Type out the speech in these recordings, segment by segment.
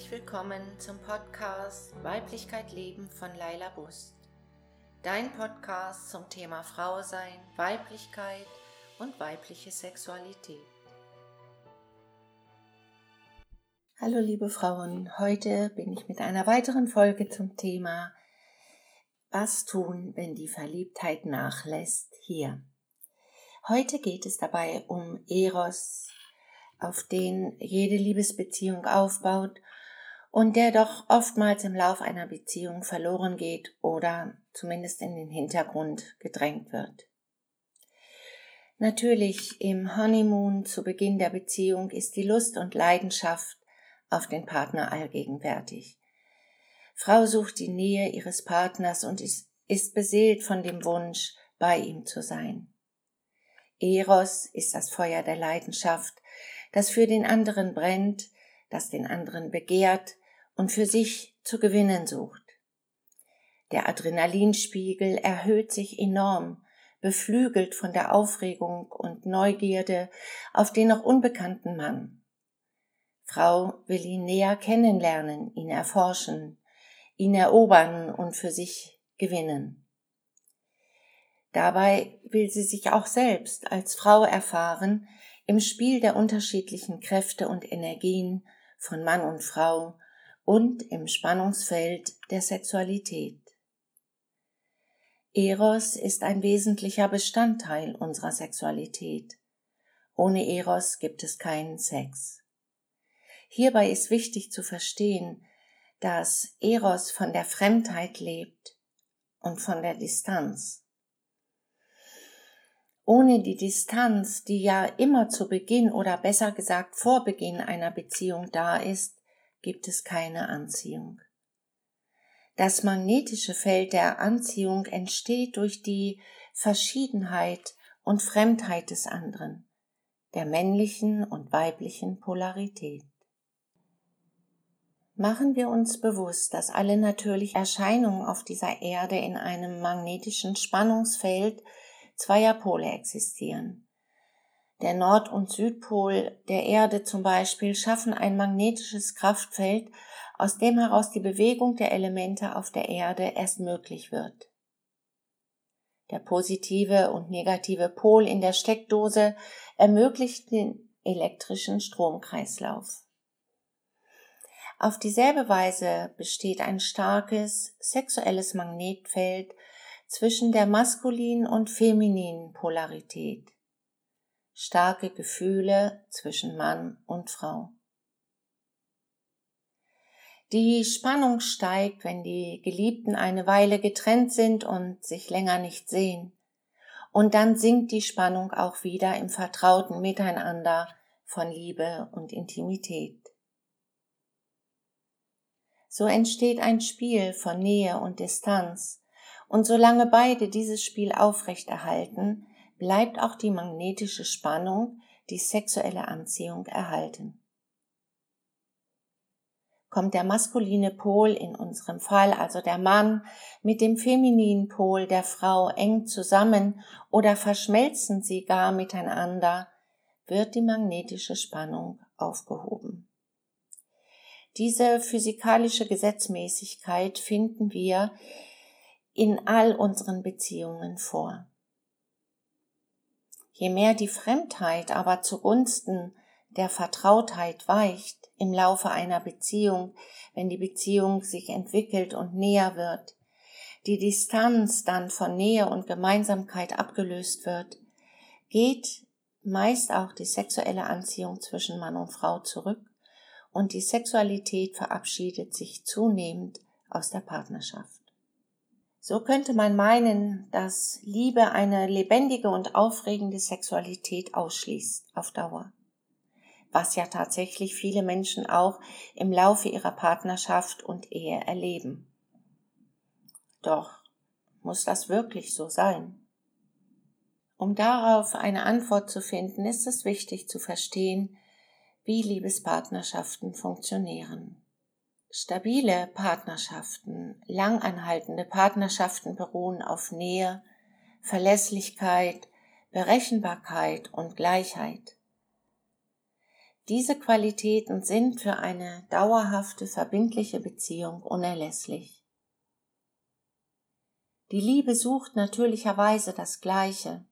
herzlich willkommen zum Podcast Weiblichkeit Leben von Laila Bust. Dein Podcast zum Thema Frau sein, Weiblichkeit und weibliche Sexualität. Hallo liebe Frauen, heute bin ich mit einer weiteren Folge zum Thema Was tun, wenn die Verliebtheit nachlässt hier. Heute geht es dabei um Eros, auf den jede Liebesbeziehung aufbaut und der doch oftmals im Lauf einer Beziehung verloren geht oder zumindest in den Hintergrund gedrängt wird. Natürlich im Honeymoon zu Beginn der Beziehung ist die Lust und Leidenschaft auf den Partner allgegenwärtig. Frau sucht die Nähe ihres Partners und ist, ist beseelt von dem Wunsch, bei ihm zu sein. Eros ist das Feuer der Leidenschaft, das für den anderen brennt, das den anderen begehrt und für sich zu gewinnen sucht. Der Adrenalinspiegel erhöht sich enorm, beflügelt von der Aufregung und Neugierde auf den noch unbekannten Mann. Frau will ihn näher kennenlernen, ihn erforschen, ihn erobern und für sich gewinnen. Dabei will sie sich auch selbst als Frau erfahren, im Spiel der unterschiedlichen Kräfte und Energien von Mann und Frau und im Spannungsfeld der Sexualität. Eros ist ein wesentlicher Bestandteil unserer Sexualität. Ohne Eros gibt es keinen Sex. Hierbei ist wichtig zu verstehen, dass Eros von der Fremdheit lebt und von der Distanz. Ohne die Distanz, die ja immer zu Beginn oder besser gesagt vor Beginn einer Beziehung da ist, gibt es keine Anziehung. Das magnetische Feld der Anziehung entsteht durch die Verschiedenheit und Fremdheit des anderen, der männlichen und weiblichen Polarität. Machen wir uns bewusst, dass alle natürlichen Erscheinungen auf dieser Erde in einem magnetischen Spannungsfeld zweier Pole existieren. Der Nord- und Südpol der Erde zum Beispiel schaffen ein magnetisches Kraftfeld, aus dem heraus die Bewegung der Elemente auf der Erde erst möglich wird. Der positive und negative Pol in der Steckdose ermöglicht den elektrischen Stromkreislauf. Auf dieselbe Weise besteht ein starkes sexuelles Magnetfeld zwischen der maskulinen und femininen Polarität. Starke Gefühle zwischen Mann und Frau. Die Spannung steigt, wenn die Geliebten eine Weile getrennt sind und sich länger nicht sehen. Und dann sinkt die Spannung auch wieder im vertrauten Miteinander von Liebe und Intimität. So entsteht ein Spiel von Nähe und Distanz, und solange beide dieses Spiel aufrechterhalten, bleibt auch die magnetische Spannung, die sexuelle Anziehung erhalten. Kommt der maskuline Pol in unserem Fall, also der Mann, mit dem femininen Pol der Frau eng zusammen oder verschmelzen sie gar miteinander, wird die magnetische Spannung aufgehoben. Diese physikalische Gesetzmäßigkeit finden wir in all unseren Beziehungen vor. Je mehr die Fremdheit aber zugunsten der Vertrautheit weicht im Laufe einer Beziehung, wenn die Beziehung sich entwickelt und näher wird, die Distanz dann von Nähe und Gemeinsamkeit abgelöst wird, geht meist auch die sexuelle Anziehung zwischen Mann und Frau zurück und die Sexualität verabschiedet sich zunehmend aus der Partnerschaft. So könnte man meinen, dass Liebe eine lebendige und aufregende Sexualität ausschließt auf Dauer. Was ja tatsächlich viele Menschen auch im Laufe ihrer Partnerschaft und Ehe erleben. Doch muss das wirklich so sein? Um darauf eine Antwort zu finden, ist es wichtig zu verstehen, wie Liebespartnerschaften funktionieren. Stabile Partnerschaften, langanhaltende Partnerschaften beruhen auf Nähe, Verlässlichkeit, Berechenbarkeit und Gleichheit. Diese Qualitäten sind für eine dauerhafte, verbindliche Beziehung unerlässlich. Die Liebe sucht natürlicherweise das Gleiche,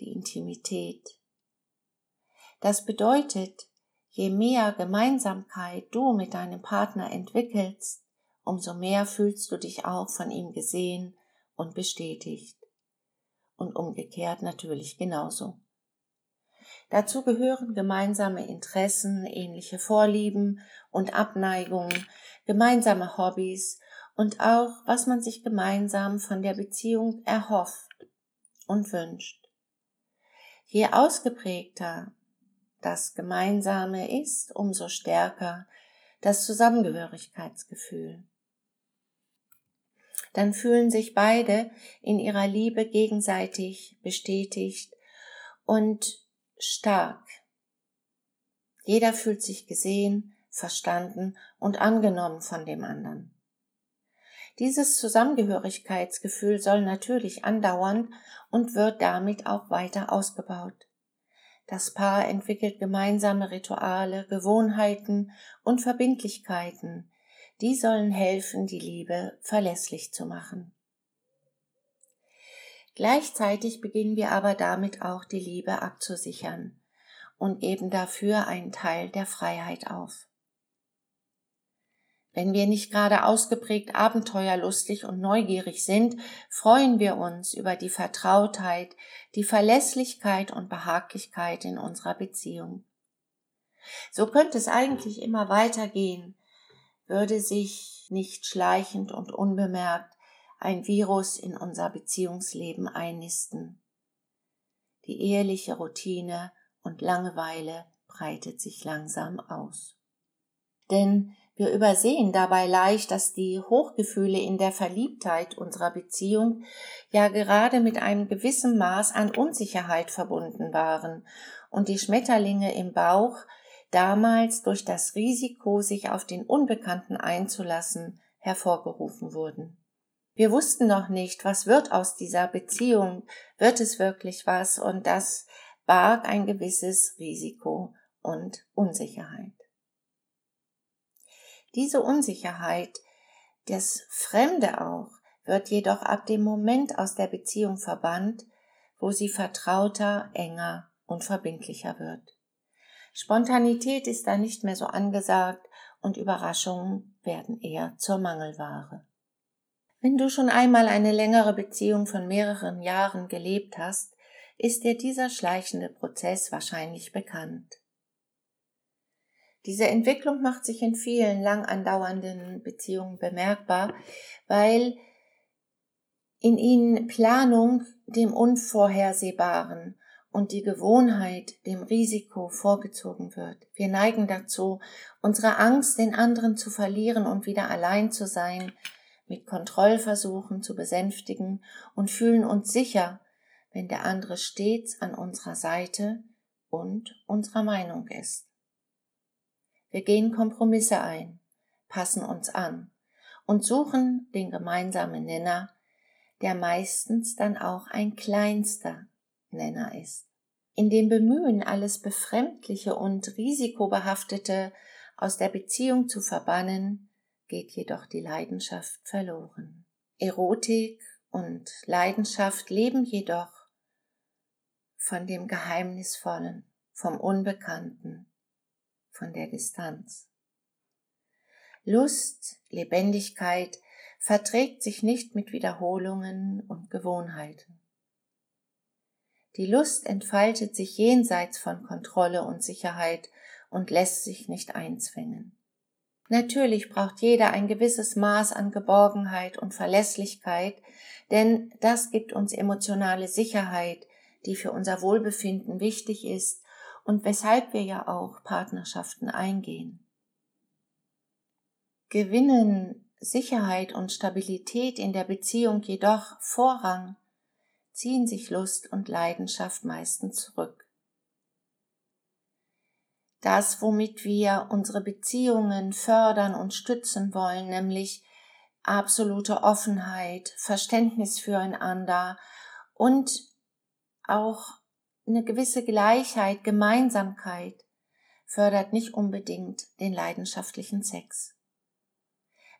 die Intimität. Das bedeutet, je mehr Gemeinsamkeit du mit deinem Partner entwickelst, umso mehr fühlst du dich auch von ihm gesehen und bestätigt. Und umgekehrt natürlich genauso. Dazu gehören gemeinsame Interessen, ähnliche Vorlieben und Abneigungen, gemeinsame Hobbys und auch, was man sich gemeinsam von der Beziehung erhofft und wünscht. Je ausgeprägter das Gemeinsame ist, umso stärker das Zusammengehörigkeitsgefühl. Dann fühlen sich beide in ihrer Liebe gegenseitig bestätigt und stark. Jeder fühlt sich gesehen, verstanden und angenommen von dem anderen. Dieses Zusammengehörigkeitsgefühl soll natürlich andauern und wird damit auch weiter ausgebaut. Das Paar entwickelt gemeinsame Rituale, Gewohnheiten und Verbindlichkeiten. Die sollen helfen, die Liebe verlässlich zu machen. Gleichzeitig beginnen wir aber damit auch die Liebe abzusichern und geben dafür einen Teil der Freiheit auf. Wenn wir nicht gerade ausgeprägt abenteuerlustig und neugierig sind, freuen wir uns über die Vertrautheit, die Verlässlichkeit und Behaglichkeit in unserer Beziehung. So könnte es eigentlich immer weitergehen, würde sich nicht schleichend und unbemerkt ein Virus in unser Beziehungsleben einnisten. Die eheliche Routine und Langeweile breitet sich langsam aus. Denn wir übersehen dabei leicht, dass die Hochgefühle in der Verliebtheit unserer Beziehung ja gerade mit einem gewissen Maß an Unsicherheit verbunden waren und die Schmetterlinge im Bauch damals durch das Risiko, sich auf den Unbekannten einzulassen, hervorgerufen wurden. Wir wussten noch nicht, was wird aus dieser Beziehung, wird es wirklich was, und das barg ein gewisses Risiko und Unsicherheit. Diese Unsicherheit, das Fremde auch, wird jedoch ab dem Moment aus der Beziehung verbannt, wo sie vertrauter, enger und verbindlicher wird. Spontanität ist da nicht mehr so angesagt und Überraschungen werden eher zur Mangelware. Wenn du schon einmal eine längere Beziehung von mehreren Jahren gelebt hast, ist dir dieser schleichende Prozess wahrscheinlich bekannt. Diese Entwicklung macht sich in vielen lang andauernden Beziehungen bemerkbar, weil in ihnen Planung dem Unvorhersehbaren und die Gewohnheit dem Risiko vorgezogen wird. Wir neigen dazu, unsere Angst, den anderen zu verlieren und wieder allein zu sein, mit Kontrollversuchen zu besänftigen und fühlen uns sicher, wenn der andere stets an unserer Seite und unserer Meinung ist. Wir gehen Kompromisse ein, passen uns an und suchen den gemeinsamen Nenner, der meistens dann auch ein kleinster Nenner ist. In dem Bemühen, alles Befremdliche und Risikobehaftete aus der Beziehung zu verbannen, geht jedoch die Leidenschaft verloren. Erotik und Leidenschaft leben jedoch von dem Geheimnisvollen, vom Unbekannten, von der Distanz. Lust, Lebendigkeit verträgt sich nicht mit Wiederholungen und Gewohnheiten. Die Lust entfaltet sich jenseits von Kontrolle und Sicherheit und lässt sich nicht einzwängen. Natürlich braucht jeder ein gewisses Maß an Geborgenheit und Verlässlichkeit, denn das gibt uns emotionale Sicherheit, die für unser Wohlbefinden wichtig ist und weshalb wir ja auch Partnerschaften eingehen. Gewinnen Sicherheit und Stabilität in der Beziehung jedoch Vorrang, ziehen sich Lust und Leidenschaft meistens zurück. Das, womit wir unsere Beziehungen fördern und stützen wollen, nämlich absolute Offenheit, Verständnis füreinander und auch eine gewisse Gleichheit, Gemeinsamkeit, fördert nicht unbedingt den leidenschaftlichen Sex.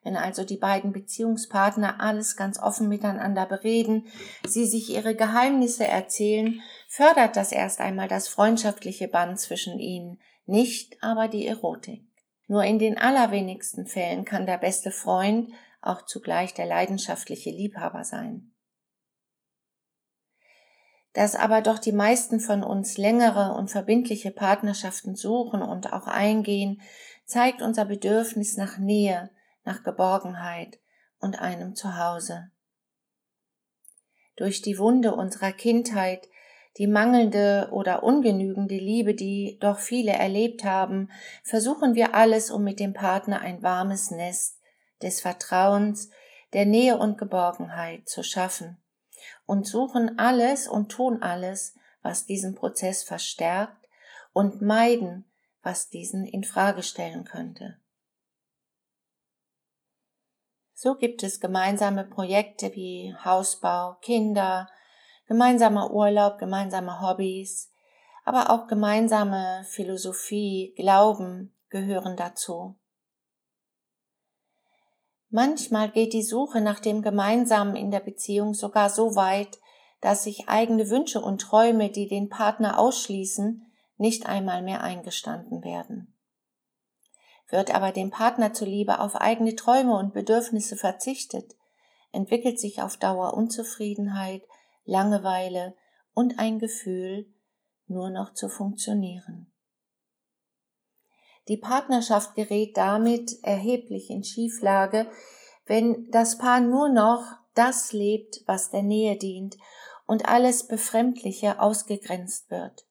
Wenn also die beiden Beziehungspartner alles ganz offen miteinander bereden, sie sich ihre Geheimnisse erzählen, fördert das erst einmal das freundschaftliche Band zwischen ihnen, nicht aber die Erotik. Nur in den allerwenigsten Fällen kann der beste Freund auch zugleich der leidenschaftliche Liebhaber sein. Dass aber doch die meisten von uns längere und verbindliche Partnerschaften suchen und auch eingehen, zeigt unser Bedürfnis nach Nähe, nach Geborgenheit und einem Zuhause. Durch die Wunde unserer Kindheit, die mangelnde oder ungenügende Liebe, die doch viele erlebt haben, versuchen wir alles, um mit dem Partner ein warmes Nest des Vertrauens, der Nähe und Geborgenheit zu schaffen und suchen alles und tun alles, was diesen Prozess verstärkt und meiden, was diesen in Frage stellen könnte. So gibt es gemeinsame Projekte wie Hausbau, Kinder, gemeinsamer Urlaub, gemeinsame Hobbys, aber auch gemeinsame Philosophie, Glauben gehören dazu. Manchmal geht die Suche nach dem Gemeinsamen in der Beziehung sogar so weit, dass sich eigene Wünsche und Träume, die den Partner ausschließen, nicht einmal mehr eingestanden werden. Wird aber dem Partner zuliebe auf eigene Träume und Bedürfnisse verzichtet, entwickelt sich auf Dauer Unzufriedenheit, Langeweile und ein Gefühl, nur noch zu funktionieren. Die Partnerschaft gerät damit erheblich in Schieflage, wenn das Paar nur noch das lebt, was der Nähe dient und alles Befremdliche ausgegrenzt wird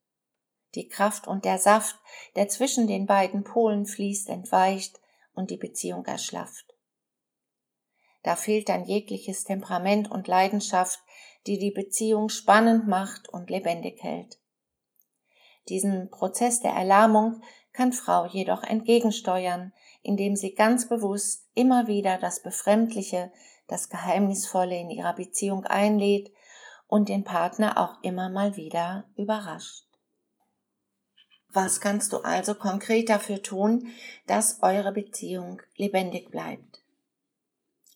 die Kraft und der Saft, der zwischen den beiden Polen fließt, entweicht und die Beziehung erschlafft. Da fehlt dann jegliches Temperament und Leidenschaft, die die Beziehung spannend macht und lebendig hält. Diesen Prozess der Erlahmung kann Frau jedoch entgegensteuern, indem sie ganz bewusst immer wieder das Befremdliche, das Geheimnisvolle in ihrer Beziehung einlädt und den Partner auch immer mal wieder überrascht. Was kannst du also konkret dafür tun, dass eure Beziehung lebendig bleibt?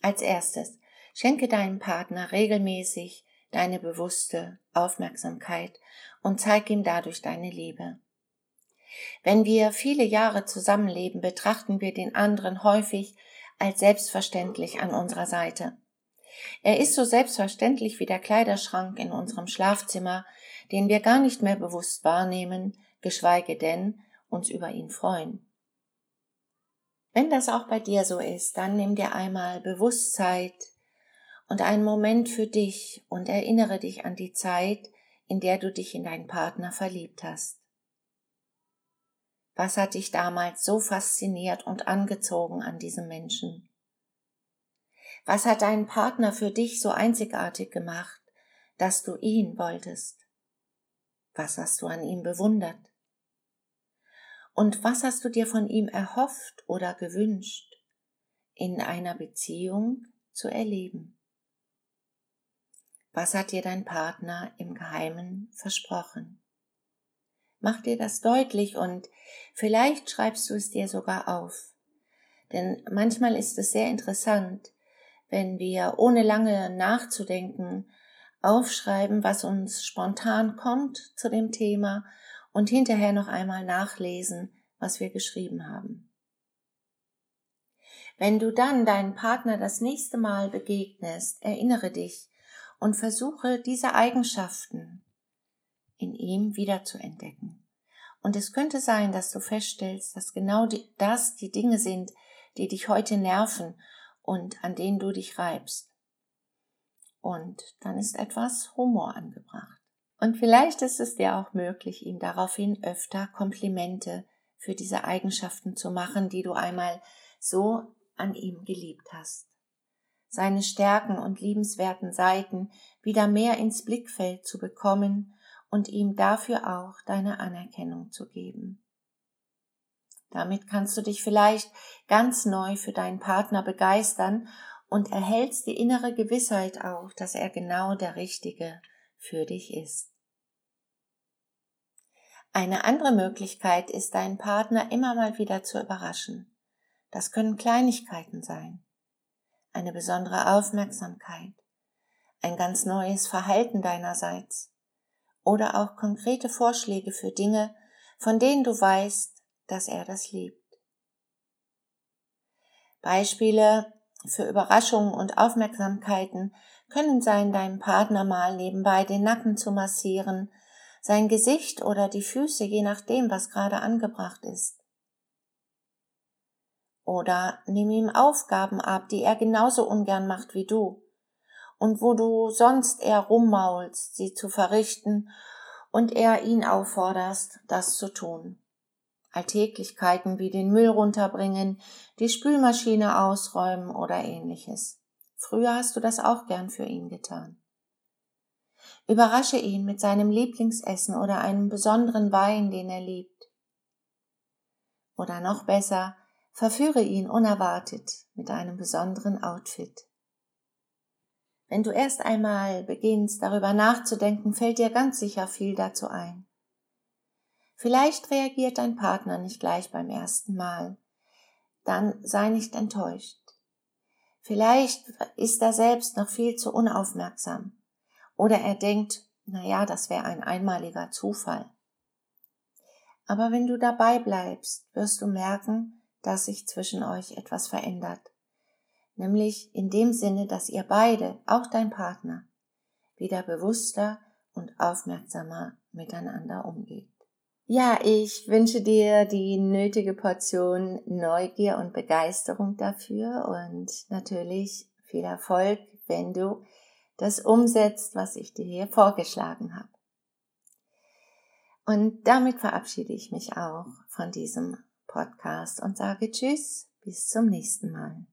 Als erstes, schenke deinem Partner regelmäßig deine bewusste Aufmerksamkeit und zeig ihm dadurch deine Liebe. Wenn wir viele Jahre zusammenleben, betrachten wir den anderen häufig als selbstverständlich an unserer Seite. Er ist so selbstverständlich wie der Kleiderschrank in unserem Schlafzimmer, den wir gar nicht mehr bewusst wahrnehmen, geschweige denn uns über ihn freuen. Wenn das auch bei dir so ist, dann nimm dir einmal Bewusstsein und einen Moment für dich und erinnere dich an die Zeit, in der du dich in deinen Partner verliebt hast. Was hat dich damals so fasziniert und angezogen an diesem Menschen? Was hat deinen Partner für dich so einzigartig gemacht, dass du ihn wolltest? Was hast du an ihm bewundert? Und was hast du dir von ihm erhofft oder gewünscht, in einer Beziehung zu erleben? Was hat dir dein Partner im Geheimen versprochen? Mach dir das deutlich und vielleicht schreibst du es dir sogar auf. Denn manchmal ist es sehr interessant, wenn wir ohne lange nachzudenken aufschreiben, was uns spontan kommt zu dem Thema und hinterher noch einmal nachlesen, was wir geschrieben haben. Wenn du dann deinen Partner das nächste Mal begegnest, erinnere dich und versuche diese Eigenschaften in ihm wieder zu entdecken. Und es könnte sein, dass du feststellst, dass genau die, das die Dinge sind, die dich heute nerven und an denen du dich reibst. Und dann ist etwas Humor angebracht. Und vielleicht ist es dir auch möglich, ihm daraufhin öfter Komplimente für diese Eigenschaften zu machen, die du einmal so an ihm geliebt hast. Seine Stärken und liebenswerten Seiten wieder mehr ins Blickfeld zu bekommen und ihm dafür auch deine Anerkennung zu geben. Damit kannst du dich vielleicht ganz neu für deinen Partner begeistern und erhältst die innere Gewissheit auch, dass er genau der Richtige für dich ist. Eine andere Möglichkeit ist, deinen Partner immer mal wieder zu überraschen. Das können Kleinigkeiten sein. Eine besondere Aufmerksamkeit. Ein ganz neues Verhalten deinerseits. Oder auch konkrete Vorschläge für Dinge, von denen du weißt, dass er das liebt. Beispiele für Überraschungen und Aufmerksamkeiten können sein, deinem Partner mal nebenbei den Nacken zu massieren, sein Gesicht oder die Füße, je nachdem, was gerade angebracht ist. Oder nimm ihm Aufgaben ab, die er genauso ungern macht wie du und wo du sonst eher rummaulst, sie zu verrichten und er ihn aufforderst, das zu tun. Alltäglichkeiten wie den Müll runterbringen, die Spülmaschine ausräumen oder ähnliches. Früher hast du das auch gern für ihn getan. Überrasche ihn mit seinem Lieblingsessen oder einem besonderen Wein, den er liebt. Oder noch besser, verführe ihn unerwartet mit einem besonderen Outfit. Wenn du erst einmal beginnst, darüber nachzudenken, fällt dir ganz sicher viel dazu ein. Vielleicht reagiert dein Partner nicht gleich beim ersten Mal. Dann sei nicht enttäuscht. Vielleicht ist er selbst noch viel zu unaufmerksam. Oder er denkt, na ja, das wäre ein einmaliger Zufall. Aber wenn du dabei bleibst, wirst du merken, dass sich zwischen euch etwas verändert. Nämlich in dem Sinne, dass ihr beide, auch dein Partner, wieder bewusster und aufmerksamer miteinander umgeht. Ja, ich wünsche dir die nötige Portion Neugier und Begeisterung dafür und natürlich viel Erfolg, wenn du das umsetzt, was ich dir hier vorgeschlagen habe. Und damit verabschiede ich mich auch von diesem Podcast und sage Tschüss, bis zum nächsten Mal.